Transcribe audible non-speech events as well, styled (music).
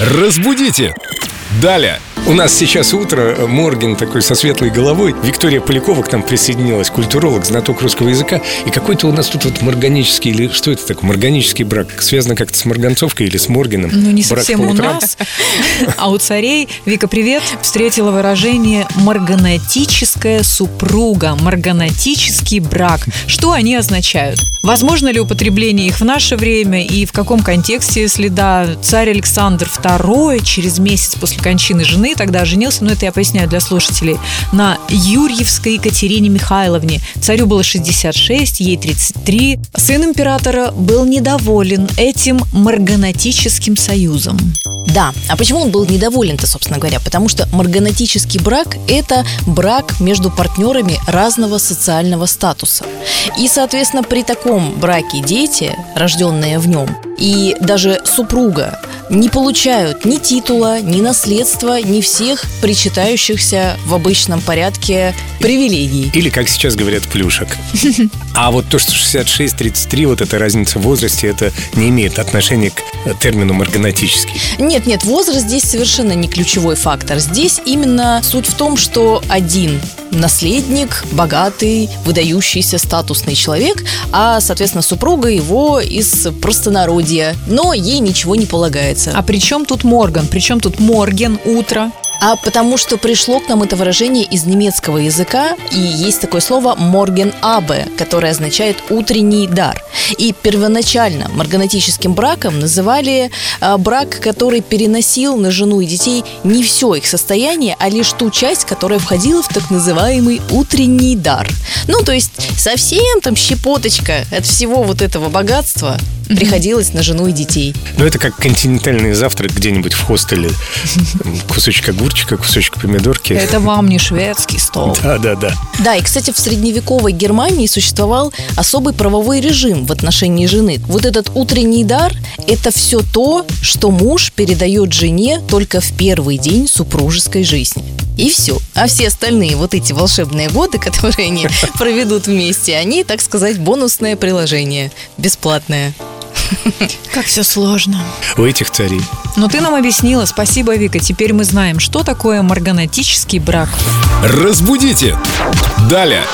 Разбудите! Далее! У нас сейчас утро, Морген такой со светлой головой Виктория Полякова к нам присоединилась, культуролог, знаток русского языка И какой-то у нас тут вот морганический, или что это такое, морганический брак Связано как-то с морганцовкой или с Моргеном Ну, не Брак совсем у нас, а у царей. Вика, привет. Встретила выражение «марганатическая супруга», «марганатический брак». Что они означают? Возможно ли употребление их в наше время и в каком контексте, если да, царь Александр II через месяц после кончины жены тогда женился, ну это я поясняю для слушателей, на Юрьевской Екатерине Михайловне. Царю было 66, ей 33. Сын императора был недоволен этим марганатическим союзом. Да, а почему он был недоволен-то, собственно говоря? Потому что марганатический брак – это брак между партнерами разного социального статуса. И, соответственно, при таком браке дети, рожденные в нем, и даже супруга не получают ни титула, ни наследства, ни всех причитающихся в обычном порядке привилегий. Или, как сейчас говорят, плюшек А вот то, что 66-33, вот эта разница в возрасте Это не имеет отношения к э, термину марганатический Нет, нет, возраст здесь совершенно не ключевой фактор. Здесь именно суть в том, что один наследник, богатый, выдающийся статусный человек, а, соответственно, супруга его из простонародья, но ей ничего не полагается. А при чем тут Морган? При чем тут Морген, утро? А потому что пришло к нам это выражение из немецкого языка, и есть такое слово «морген абе», которое означает «утренний дар». И первоначально марганатическим браком называли а, брак, который переносил на жену и детей не все их состояние, а лишь ту часть, которая входила в так называемый утренний дар. Ну, то есть совсем там щепоточка от всего вот этого богатства приходилось на жену и детей. Ну, это как континентальный завтрак где-нибудь в хостеле (laughs) Кусочек огурчика, кусочек помидорки Это вам не шведский стол. Да, да, да Да, и, кстати, в средневековой Германии существовал особый правовой режим в отношении жены. Вот этот утренний дар – это все то, что муж передает жене только в первый день супружеской жизни. И все. А все остальные вот эти волшебные годы, (laughs) которые они проведут вместе, они, так сказать, бонусное приложение, бесплатное. (laughs) Как все сложно. У этих царей Но ты нам объяснила, спасибо, Вика. Теперь мы знаем, что такое марганатический брак. Разбудите! Далее!